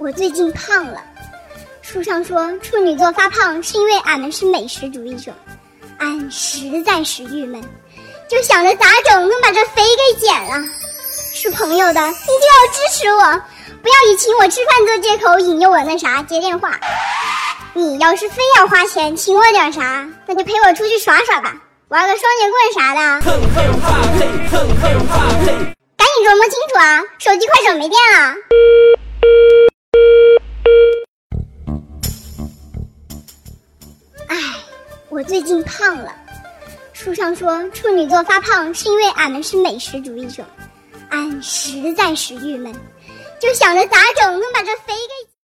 我最近胖了。书上说处女座发胖是因为俺们是美食主义者，俺实在是郁闷，就想着咋整能把这肥给减了。是朋友的，你就要支持我，不要以请我吃饭做借口引诱我那啥接电话。你要是非要花钱请我点啥，那就陪我出去耍耍吧，玩个双截棍啥的。赶紧琢磨清楚啊！手机快手没电了。我最近胖了。书上说处女座发胖是因为俺们是美食主义者，俺实在是郁闷，就想着咋整能把这。